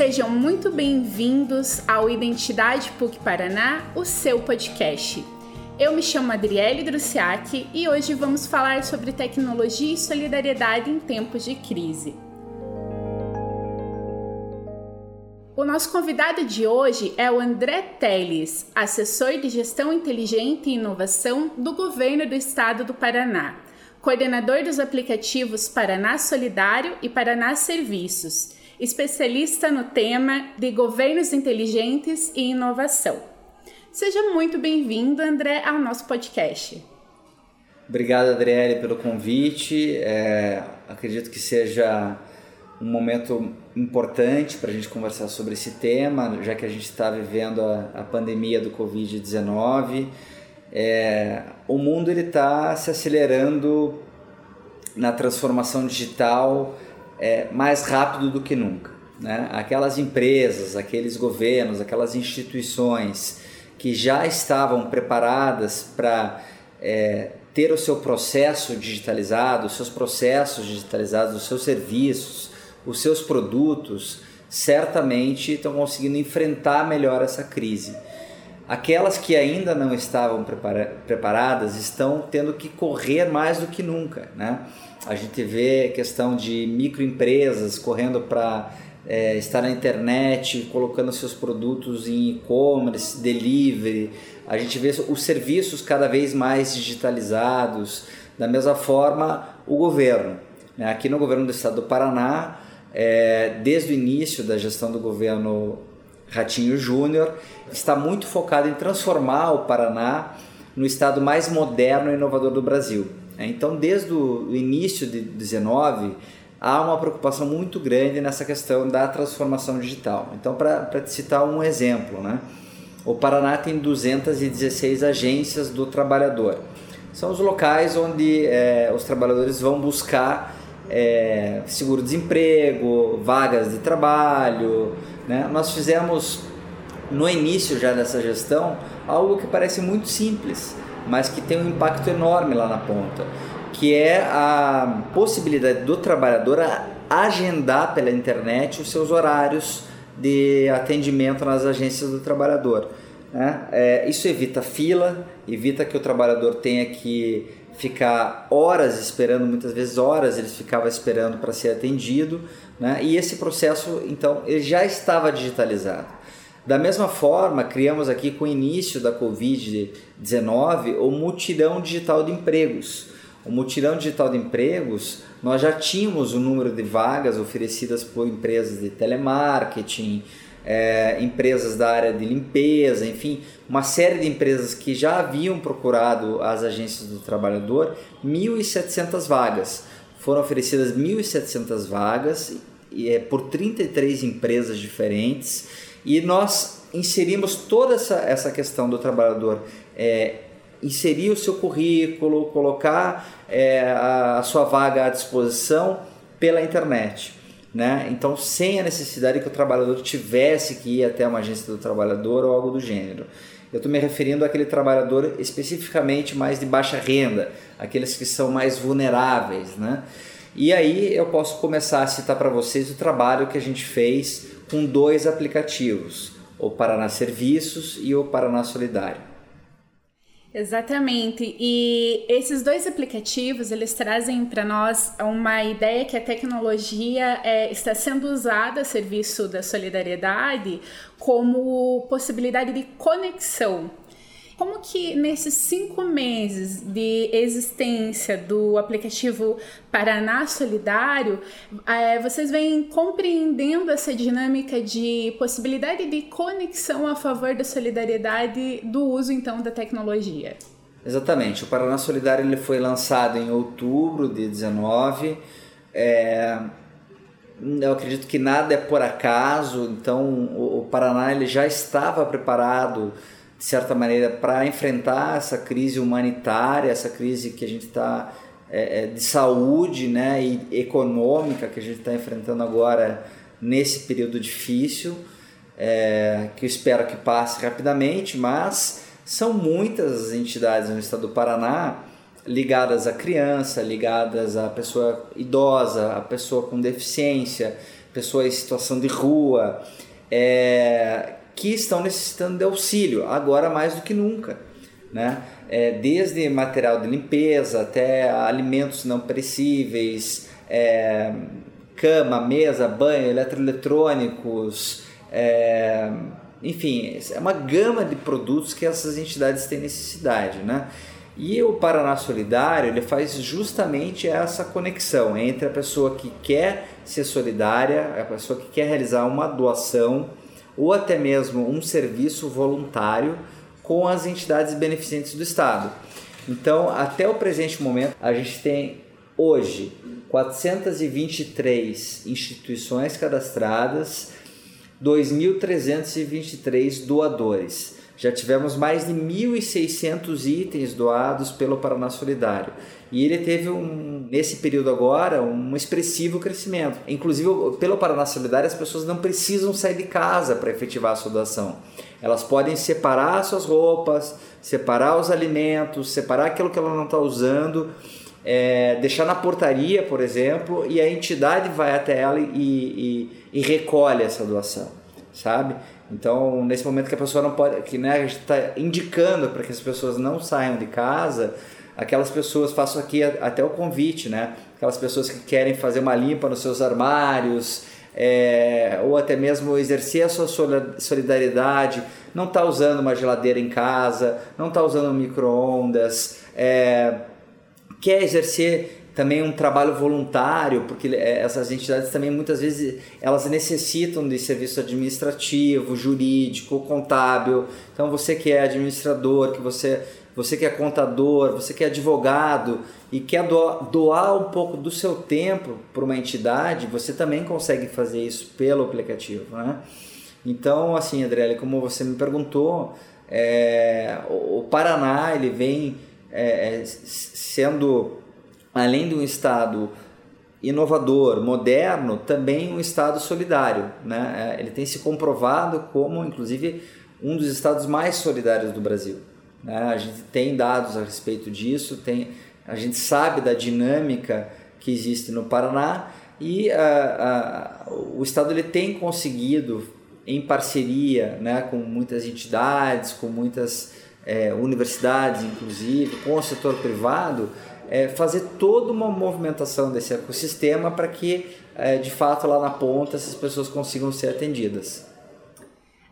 Sejam muito bem-vindos ao Identidade PUC Paraná, o seu podcast. Eu me chamo Adriele Drusiak e hoje vamos falar sobre tecnologia e solidariedade em tempos de crise. O nosso convidado de hoje é o André Teles, assessor de gestão inteligente e inovação do governo do estado do Paraná, coordenador dos aplicativos Paraná Solidário e Paraná Serviços, especialista no tema de governos inteligentes e inovação. Seja muito bem-vindo, André, ao nosso podcast. Obrigado, Adriele, pelo convite. É, acredito que seja um momento importante para a gente conversar sobre esse tema, já que a gente está vivendo a, a, pandemia do Covid-19. É, o mundo está se acelerando na transformação digital é, mais rápido do que nunca. Né? Aquelas empresas, aqueles governos, aquelas instituições que já estavam preparadas para é, ter o seu processo digitalizado, os seus processos digitalizados, os seus serviços, os seus produtos certamente estão conseguindo enfrentar melhor essa crise. Aquelas que ainda não estavam prepara preparadas estão tendo que correr mais do que nunca. Né? A gente vê questão de microempresas correndo para é, estar na internet, colocando seus produtos em e-commerce, delivery. A gente vê os serviços cada vez mais digitalizados. Da mesma forma, o governo. Né? Aqui no governo do estado do Paraná, é, desde o início da gestão do governo Ratinho Júnior, está muito focado em transformar o Paraná no estado mais moderno e inovador do Brasil. É, então, desde o início de 19, há uma preocupação muito grande nessa questão da transformação digital. Então, para te citar um exemplo, né? o Paraná tem 216 agências do trabalhador. São os locais onde é, os trabalhadores vão buscar é, seguro-desemprego, vagas de trabalho. Né? Nós fizemos no início já dessa gestão algo que parece muito simples, mas que tem um impacto enorme lá na ponta, que é a possibilidade do trabalhador agendar pela internet os seus horários de atendimento nas agências do trabalhador. Né? É, isso evita fila, evita que o trabalhador tenha que ficar horas esperando, muitas vezes horas eles ficavam esperando para ser atendido, né? e esse processo então ele já estava digitalizado. Da mesma forma, criamos aqui com o início da Covid-19 o mutirão digital de empregos. O mutirão digital de empregos, nós já tínhamos o número de vagas oferecidas por empresas de telemarketing, é, empresas da área de limpeza, enfim, uma série de empresas que já haviam procurado as agências do trabalhador, 1.700 vagas. Foram oferecidas 1.700 vagas é, por 33 empresas diferentes e nós inserimos toda essa, essa questão do trabalhador é, inserir o seu currículo, colocar é, a, sua vaga à disposição pela internet. Né? Então, sem a necessidade que o trabalhador tivesse que ir até uma agência do trabalhador ou algo do gênero. Eu estou me referindo àquele trabalhador especificamente mais de baixa renda, aqueles que são mais vulneráveis. Né? E aí eu posso começar a citar para vocês o trabalho que a gente fez com dois aplicativos, o Paraná Serviços e o Paraná Solidário. Exatamente. E esses dois aplicativos, eles trazem para nós uma ideia que a tecnologia é, está sendo usada a serviço da solidariedade como possibilidade de conexão como que nesses cinco meses de existência do aplicativo Paraná Solidário, é, vocês vêm compreendendo essa dinâmica de possibilidade de conexão a favor da solidariedade do uso então da tecnologia? Exatamente. O Paraná Solidário ele foi lançado em outubro de 19. É, eu acredito que nada é por acaso, então o, o Paraná ele já estava preparado de certa maneira, para enfrentar essa crise humanitária, essa crise que a gente está é, é, de saúde né, e econômica que a gente está enfrentando agora nesse período difícil, é, que eu espero que passe rapidamente, mas são muitas as entidades no estado do Paraná ligadas à criança, ligadas à pessoa idosa, à pessoa com deficiência, pessoas em situação de rua, é, que estão necessitando de auxílio, agora mais do que nunca. Né? É, desde material de limpeza até alimentos não perecíveis, é, cama, mesa, banho, eletroeletrônicos, é, enfim, é uma gama de produtos que essas entidades têm necessidade, né? E o Paraná Solidário ele faz justamente essa conexão entre a pessoa que quer ser solidária, a pessoa que quer realizar uma doação ou até mesmo um serviço voluntário com as entidades beneficentes do Estado. Então, até o presente momento, a gente tem hoje 423 instituições cadastradas, 2.323 doadores. Já tivemos mais de 1.600 itens doados pelo Paraná Solidário. E ele teve, um, nesse período agora, um expressivo crescimento. Inclusive, pelo Paraná Solidário, as pessoas não precisam sair de casa para efetivar a sua doação. Elas podem separar suas roupas, separar os alimentos, separar aquilo que ela não está usando, é, deixar na portaria, por exemplo, e a entidade vai até ela e, e, e recolhe essa doação, sabe? Então, nesse momento que a pessoa não pode, que né, a gente está indicando para que as pessoas não saiam de casa, aquelas pessoas, faço aqui até o convite, né? Aquelas pessoas que querem fazer uma limpa nos seus armários, é, ou até mesmo exercer a sua solidariedade, não está usando uma geladeira em casa, não está usando micro-ondas, é, quer exercer também um trabalho voluntário, porque é, essas entidades também muitas vezes elas necessitam de serviço administrativo, jurídico, contábil. Então você que é administrador, que você você que é contador, você que é advogado e quer doar, doar um pouco do seu tempo para uma entidade, você também consegue fazer isso pelo aplicativo, né? Então, assim, Adriele, como você me perguntou, é, o Paraná ele vem é, é sendo além de um Estado inovador, moderno, também um Estado solidário. Né? É, ele tem se comprovado como, inclusive, um dos estados mais solidários do Brasil. Né? A gente tem dados a respeito disso, tem, a gente sabe da dinâmica que existe no Paraná e o Estado ele tem conseguido, em parceria né, com muitas entidades, com muitas é, universidades, inclusive, com o setor privado, é, fazer toda uma movimentação desse ecossistema para que, é, de fato, lá na ponta, essas pessoas consigam ser atendidas.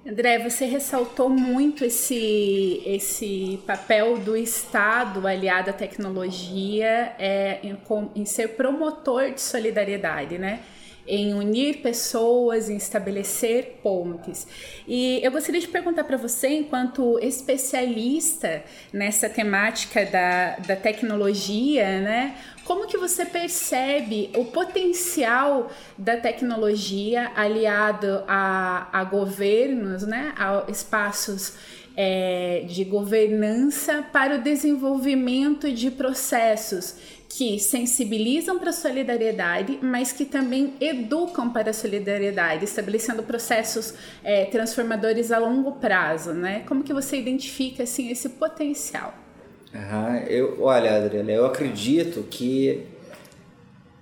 André, você ressaltou muito esse, esse papel do Estado aliado à tecnologia é, em, em ser promotor de solidariedade, né? Em unir pessoas, em estabelecer pontes. E eu gostaria de perguntar para você, enquanto especialista nessa temática da, da tecnologia, né? Como que você percebe o potencial da tecnologia aliado a, a governos, né? A espaços é, de governança para o desenvolvimento de processos que sensibilizam para a solidariedade, mas que também educam para a solidariedade, estabelecendo processos é, transformadores a longo prazo, né? Como que você identifica assim esse potencial? Uhum. Eu, olha, Adriana, eu acredito que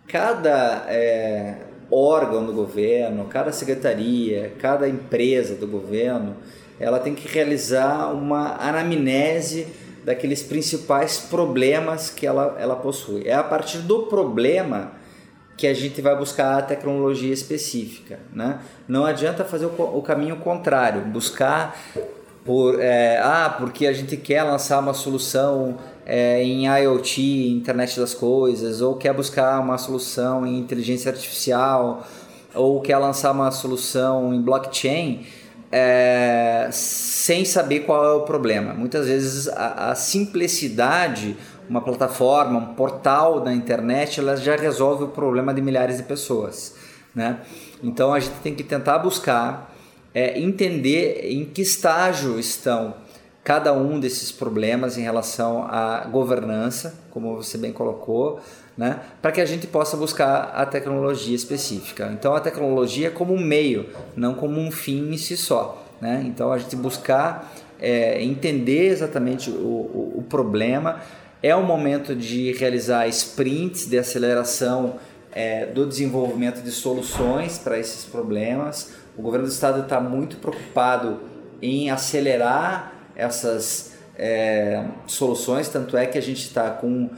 cada é, órgão do governo, cada secretaria, cada empresa do governo, ela tem que realizar uma anamnese daqueles principais problemas que ela, ela possui. É a partir do problema que a gente vai buscar a tecnologia específica. Né? Não adianta fazer o, o caminho contrário, buscar por é, ah porque a gente quer lançar uma solução é, em IoT, internet das coisas, ou quer buscar uma solução em inteligência artificial, ou quer lançar uma solução em blockchain é, sem saber qual é o problema. Muitas vezes a, a, simplicidade, uma plataforma, um portal da internet, ela já resolve o problema de milhares de pessoas. Né? Então a gente tem que tentar buscar é, entender em que estágio estão cada um desses problemas em relação à governança, como você bem colocou, né? para que a gente possa buscar a tecnologia específica. Então, a tecnologia como um meio, não como um fim em si só. Né? Então, a gente buscar é, entender exatamente o, o, o, problema. É o momento de realizar sprints de aceleração é, do desenvolvimento de soluções para esses problemas. O governo do estado está muito preocupado em acelerar essas é, soluções, tanto é que a gente está com,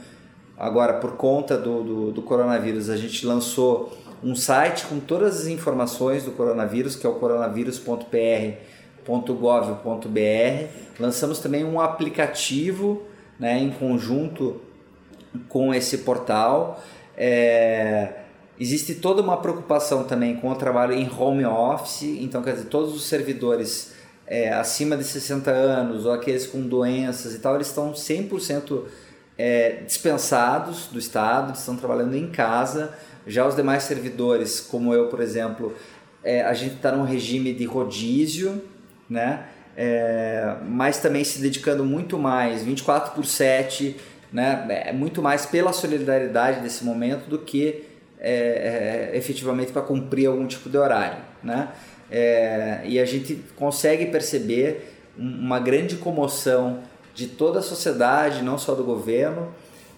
agora por conta do, do, do, coronavírus, a gente lançou um site com todas as informações do coronavírus, que é o coronavírus.pr.gov.br. Lançamos também um aplicativo né, em conjunto com esse portal. É, existe toda uma preocupação também com o trabalho em home office, então quer dizer, todos os servidores é, acima de 60 anos ou aqueles com doenças e tal, eles estão 100% é, dispensados do Estado, estão trabalhando em casa. Já os demais servidores, como eu, por exemplo, é, a gente está num regime de rodízio, né? É, mas também se dedicando muito mais, 24 por 7, né? É muito mais pela solidariedade desse momento do que é, é, efetivamente para cumprir algum tipo de horário, né? É, e a gente consegue perceber uma grande comoção de toda a sociedade, não só do governo,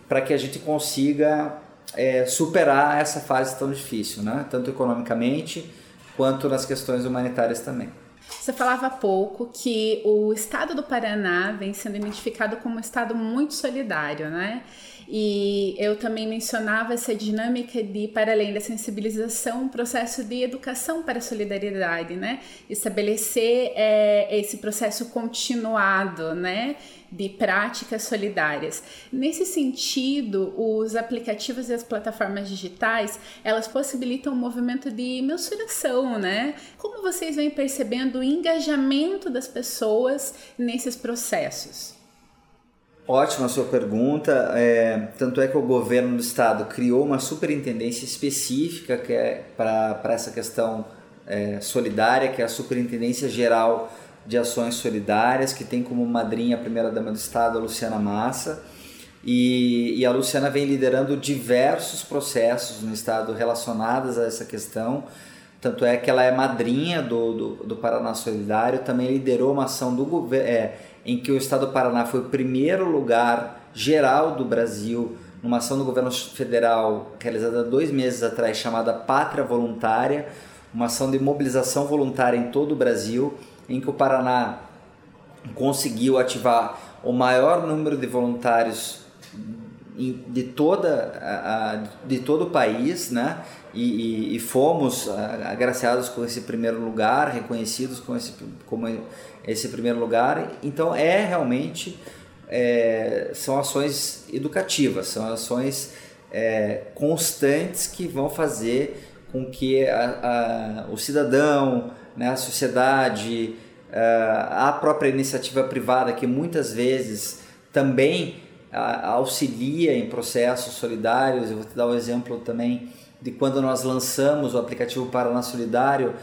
para que a gente consiga é, superar essa fase tão difícil, né? tanto economicamente quanto nas questões humanitárias também. Você falava há pouco que o estado do Paraná vem sendo identificado como um estado muito solidário, né? E eu também mencionava essa dinâmica de, para além da sensibilização, um processo de educação para a solidariedade, né? Estabelecer é, esse processo continuado, né? De práticas solidárias. Nesse sentido, os aplicativos e as plataformas digitais, elas possibilitam um movimento de mensuração, né? Como vocês vêm percebendo o engajamento das pessoas nesses processos? Ótima sua pergunta. É, tanto é que o governo do estado criou uma superintendência específica que é para essa questão é, solidária, que é a Superintendência Geral de Ações Solidárias, que tem como madrinha a primeira-dama do estado, a Luciana Massa. E, e, a Luciana vem liderando diversos processos no estado relacionados a essa questão. Tanto é que ela é madrinha do, do, do Paraná Solidário, também liderou uma ação do governo. É, em que o estado do Paraná foi o primeiro lugar geral do Brasil numa ação do governo federal realizada dois meses atrás chamada Pátria Voluntária, uma ação de mobilização voluntária em todo o Brasil, em que o Paraná conseguiu ativar o maior número de voluntários de toda de todo o país, né? E, e, e, fomos agraciados com esse primeiro lugar, reconhecidos com esse como esse primeiro lugar. Então é realmente é, são ações educativas, são ações é, constantes que vão fazer com que a, a, o cidadão, né, a sociedade, a, a própria iniciativa privada que muitas vezes também auxilia em processos solidários. Eu vou te dar um exemplo também de quando nós lançamos o aplicativo Paraná Solidário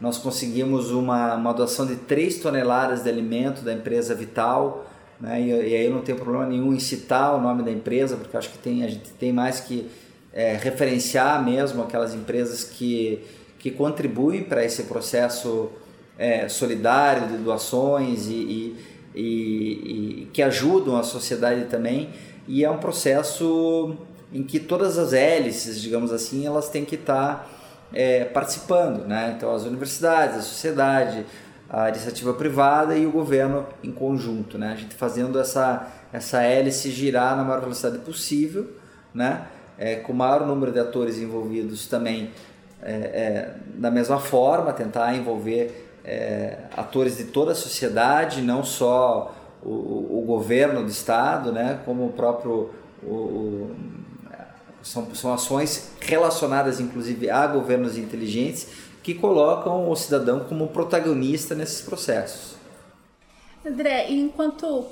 nós conseguimos uma, uma doação de 3 toneladas de alimento da empresa Vital, né? e, e aí eu não tenho problema nenhum em citar o nome da empresa, porque acho que tem, a gente tem mais que é, referenciar mesmo aquelas empresas que, que contribuem para esse processo é, solidário de doações e, e, e, e que ajudam a sociedade também. E é um processo em que todas as hélices, digamos assim, elas têm que estar tá é, participando, né? Então as universidades, a sociedade, a iniciativa privada e o governo em conjunto, né? A gente fazendo essa essa hélice girar na maior velocidade possível, né? É, com o maior número de atores envolvidos também é, é, da mesma forma, tentar envolver é, atores de toda a sociedade, não só o, o governo do estado, né? Como o próprio o, são, são ações relacionadas, inclusive, a governos inteligentes que colocam o cidadão como protagonista nesses processos. André, enquanto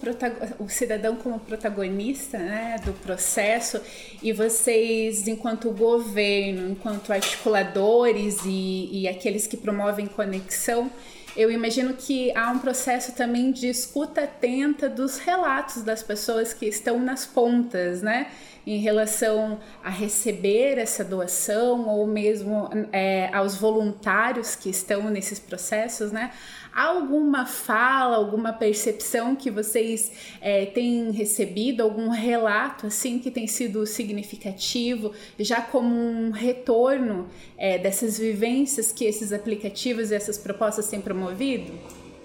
o cidadão como protagonista né, do processo e vocês, enquanto governo, enquanto articuladores e, e aqueles que promovem conexão, eu imagino que há um processo também de escuta atenta dos relatos das pessoas que estão nas pontas, né? em relação a receber essa doação ou mesmo é, aos voluntários que estão nesses processos, né? Alguma fala, alguma percepção que vocês é, têm recebido, algum relato assim que tem sido significativo, já como um retorno é, dessas vivências que esses aplicativos e essas propostas têm promovido?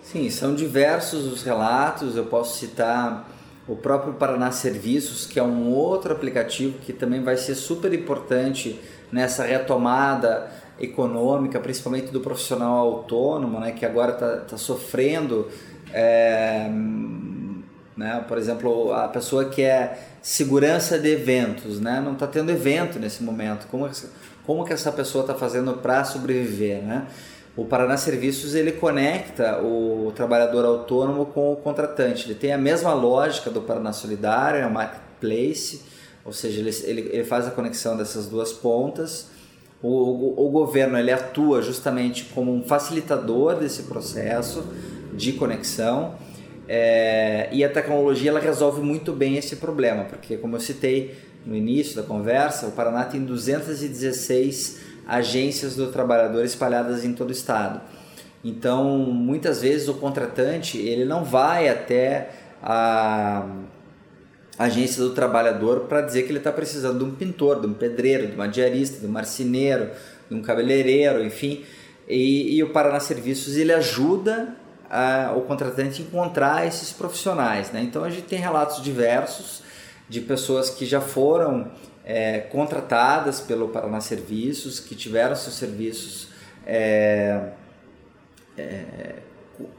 Sim, são diversos os relatos. Eu posso citar o próprio Paraná Serviços, que é um outro aplicativo que também vai ser super importante nessa retomada econômica, principalmente do profissional autônomo, né, que agora está tá sofrendo. É, né, por exemplo, a pessoa que é segurança de eventos, né, não está tendo evento nesse momento. Como, como que essa pessoa está fazendo para sobreviver? Né? O Paraná Serviços ele conecta o trabalhador autônomo com o contratante. Ele tem a mesma lógica do Paraná Solidário, é um marketplace, ou seja, ele, ele, ele faz a conexão dessas duas pontas. O, o, o, governo ele atua justamente como um facilitador desse processo de conexão é, e a tecnologia ela resolve muito bem esse problema, porque como eu citei no início da conversa, o Paraná tem 216 agências do trabalhador espalhadas em todo o estado. Então, muitas vezes o contratante ele não vai até a agência do trabalhador para dizer que ele está precisando de um pintor, de um pedreiro, de uma diarista, de um marceneiro, de um cabeleireiro, enfim. E, e o Paraná Serviços ele ajuda a, o contratante a encontrar esses profissionais. Né? Então a gente tem relatos diversos de pessoas que já foram é, contratadas pelo Paraná Serviços, que tiveram seus serviços é, é,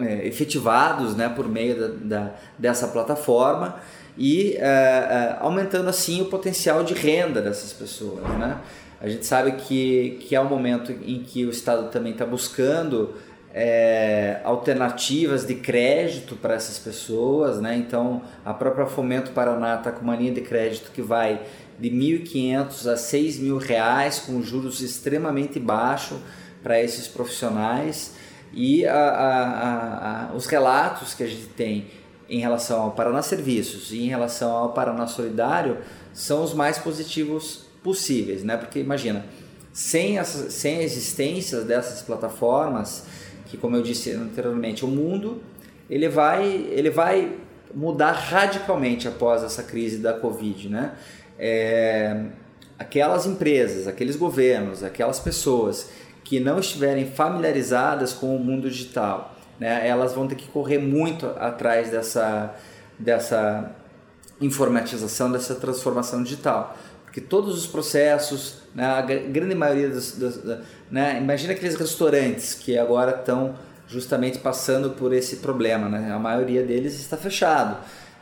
é, efetivados né, por meio da, da, dessa plataforma e é, é, aumentando assim o potencial de renda dessas pessoas. Né? A gente sabe que, que é um momento em que o Estado também está buscando é, alternativas de crédito para essas pessoas, né? Então a própria Fomento Paraná está com uma linha de crédito que vai de 1.500 a 6.000 reais com juros extremamente baixos para esses profissionais e a, a, a, os relatos que a gente tem em relação ao Paraná Serviços e em relação ao Paraná Solidário são os mais positivos possíveis, né? Porque imagina, sem, essa, sem a existência dessas plataformas, que como eu disse anteriormente, o mundo ele vai, ele vai mudar radicalmente após essa crise da Covid, né? é, aquelas empresas, aqueles governos, aquelas pessoas que não estiverem familiarizadas com o mundo digital, né, elas vão ter que correr muito atrás dessa, dessa informatização, dessa transformação digital. Porque todos os processos, né, a grande maioria dos. dos né, imagina aqueles restaurantes que agora estão justamente passando por esse problema, né, a maioria deles está fechado.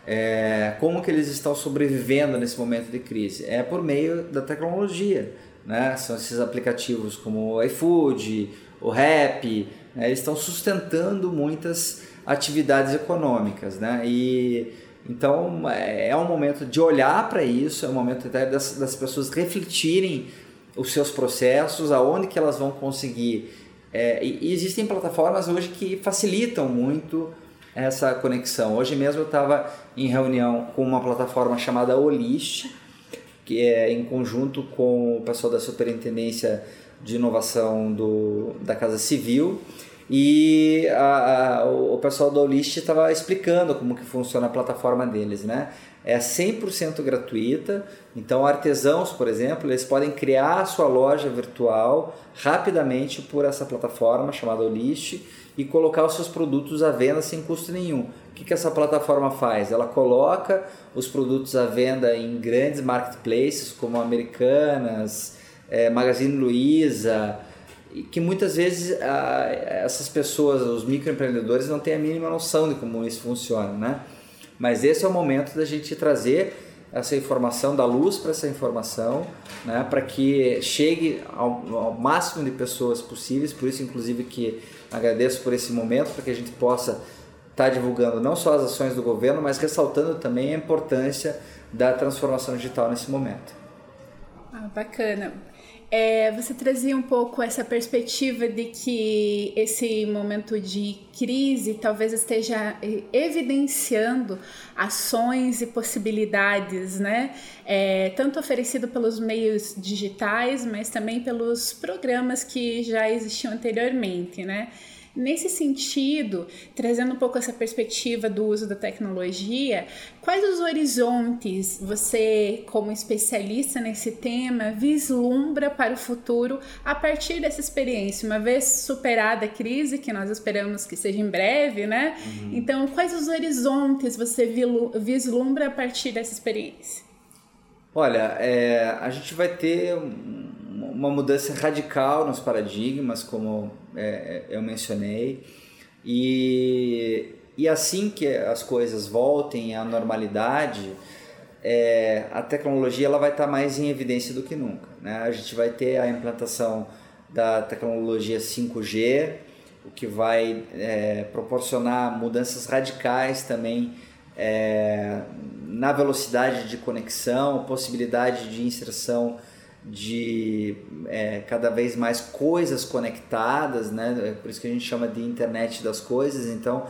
É, como que eles estão sobrevivendo nesse momento de crise? É por meio da tecnologia. Né? São esses aplicativos como o iFood, o Rap, eles estão sustentando muitas atividades econômicas. Né? E, então é, é um momento de olhar para isso, é um momento até das, das pessoas refletirem os seus processos, aonde que elas vão conseguir. É, e existem plataformas hoje que facilitam muito essa conexão. Hoje mesmo eu estava em reunião com uma plataforma chamada Olist, que é em conjunto com o pessoal da Superintendência de Inovação do, da Casa Civil e a, a, o pessoal da Olist estava explicando como que funciona a plataforma deles, né? É 100% gratuita, então artesãos, por exemplo, eles podem criar a sua loja virtual rapidamente por essa plataforma chamada Olist e colocar os seus produtos à venda sem custo nenhum. O que, que essa plataforma faz? Ela coloca os produtos à venda em grandes marketplaces como Americanas, é, Magazine Luiza, que muitas vezes a, essas pessoas, os microempreendedores, não têm a mínima noção de como isso funciona, né? Mas esse é o momento da gente trazer essa informação, dar luz para essa informação, né, para que chegue ao, ao, máximo de pessoas possíveis. Por isso, inclusive, que agradeço por esse momento, para que a gente possa estar tá divulgando não só as ações do governo, mas ressaltando também a importância da transformação digital nesse momento. Ah, bacana. É, você trazia um pouco essa perspectiva de que esse momento de crise talvez esteja eh, evidenciando ações e possibilidades, né? É, tanto oferecido pelos meios digitais, mas também pelos programas que já existiam anteriormente, né? Nesse sentido, trazendo um pouco essa perspectiva do uso da tecnologia, quais os horizontes você, como especialista nesse tema, vislumbra para o futuro a partir dessa experiência? Uma vez superada a crise, que nós esperamos que seja em breve, né? Uhum. Então, quais os horizontes você vislumbra a partir dessa experiência? Olha, é, a gente vai ter uma mudança radical nos paradigmas, como é, é, eu mencionei, e, e assim que as coisas voltem à normalidade, é, a tecnologia ela vai estar mais em evidência do que nunca. Né? A gente vai ter a implantação da tecnologia 5G, o que vai é, proporcionar mudanças radicais também é, na velocidade de conexão, possibilidade de inserção de é, cada vez mais coisas conectadas, né? É por isso que a gente chama de internet das coisas. Então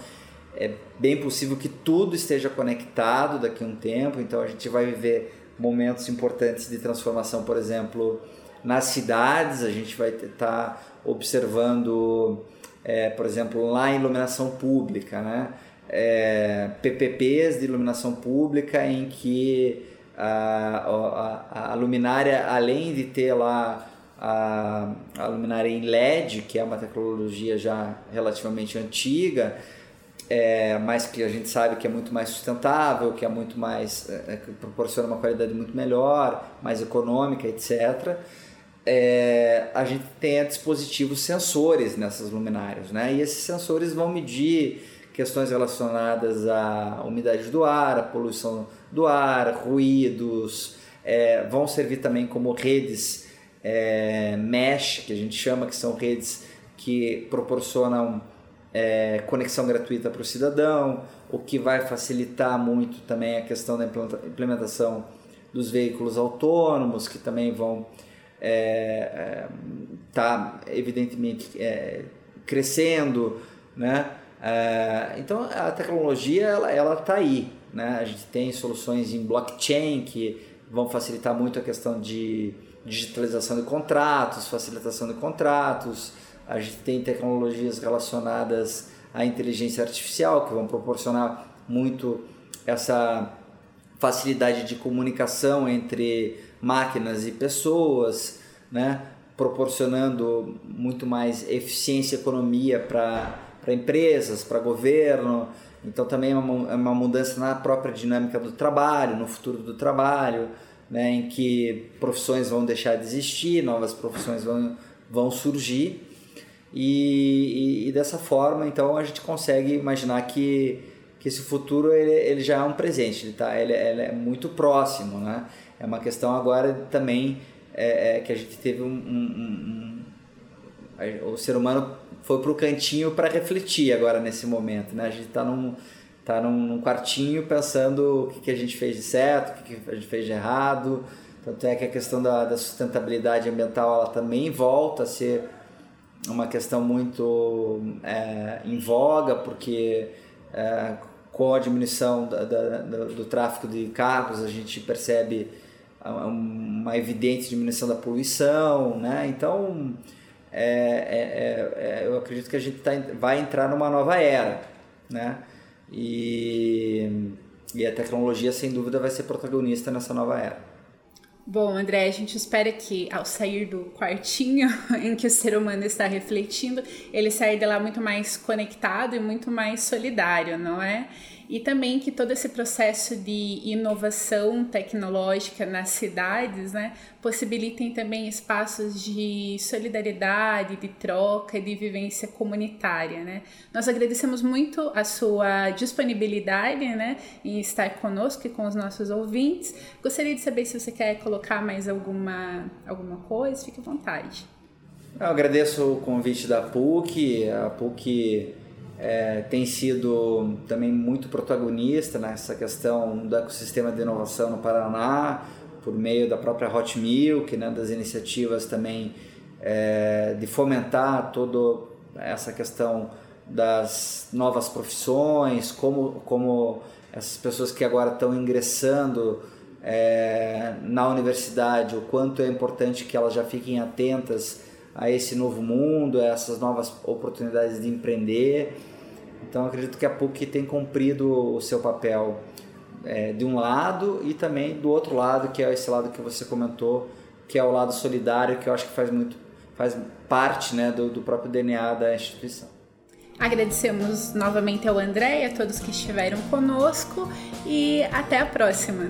é bem possível que tudo esteja conectado daqui a um tempo. Então a gente vai viver momentos importantes de transformação, por exemplo, nas cidades. A gente vai estar tá observando, é, por exemplo, lá em iluminação pública, né? É, PPPs de iluminação pública em que a, a, a luminária, além de ter lá a, a luminária em LED, que é uma tecnologia já relativamente antiga, é, mas que a gente sabe que é muito mais sustentável, que é muito mais é, que proporciona uma qualidade muito melhor, mais econômica, etc. É, a gente tem dispositivos sensores nessas luminárias, né? E esses sensores vão medir questões relacionadas à umidade do ar, à poluição do ar, ruídos, é, vão servir também como redes é, mesh, que a gente chama, que são redes que proporcionam é, conexão gratuita para o cidadão, o que vai facilitar muito também a questão da implementação dos veículos autônomos, que também vão estar, é, é, tá, evidentemente, é, crescendo, né? É, então a tecnologia ela ela está aí, né? A gente tem soluções em blockchain que vão facilitar muito a questão de digitalização de contratos, facilitação de contratos. A gente tem tecnologias relacionadas à inteligência artificial que vão proporcionar muito essa facilidade de comunicação entre máquinas e pessoas, né? proporcionando muito mais eficiência e economia para empresas, para governo. Então também é uma, é uma mudança na própria dinâmica do trabalho, no futuro do trabalho, né, em que profissões vão deixar de existir, novas profissões vão, vão surgir. E, e, e dessa forma, então, a gente consegue imaginar que, que esse futuro ele, ele já é um presente, ele, tá, ele, ele é muito próximo. Né? É uma questão agora também é, é que a gente teve um, um, um, um o ser humano foi pro cantinho para refletir agora nesse momento, né? A gente está num, tá num, num, quartinho pensando o que, que a gente fez de certo, o que, que a gente fez de errado. Tanto é que a questão da, da sustentabilidade ambiental ela também volta a ser uma questão muito é, em voga, porque é, com a diminuição da, da, do, do tráfego de carros a gente percebe uma evidente diminuição da poluição, né? Então é, é, é, eu acredito que a gente tá, vai entrar numa nova era, né? E, e a tecnologia, sem dúvida, vai ser protagonista nessa nova era. Bom, André, a gente espera que ao sair do quartinho em que o ser humano está refletindo, ele saia de lá muito mais conectado e muito mais solidário, não é? e também que todo esse processo de inovação tecnológica nas cidades né, possibilitem também espaços de solidariedade, de troca, de vivência comunitária. Né? Nós agradecemos muito a sua disponibilidade né, em estar conosco e com os nossos ouvintes. Gostaria de saber se você quer colocar mais alguma, alguma coisa, fique à vontade. Eu agradeço o convite da PUC, a PUC é, tem sido também muito protagonista nessa questão do ecossistema de inovação no Paraná, por meio da própria Hot Milk, né, das iniciativas também é, de fomentar toda essa questão das novas profissões, como, como essas pessoas que agora estão ingressando é, na universidade, o quanto é importante que elas já fiquem atentas a esse novo mundo, a essas novas oportunidades de empreender. Então acredito que a PUC tem cumprido o seu papel é, de um lado e também do outro lado, que é esse lado que você comentou, que é o lado solidário, que eu acho que faz muito faz parte né, do, do próprio DNA da instituição. Agradecemos novamente ao André e a todos que estiveram conosco e até a próxima.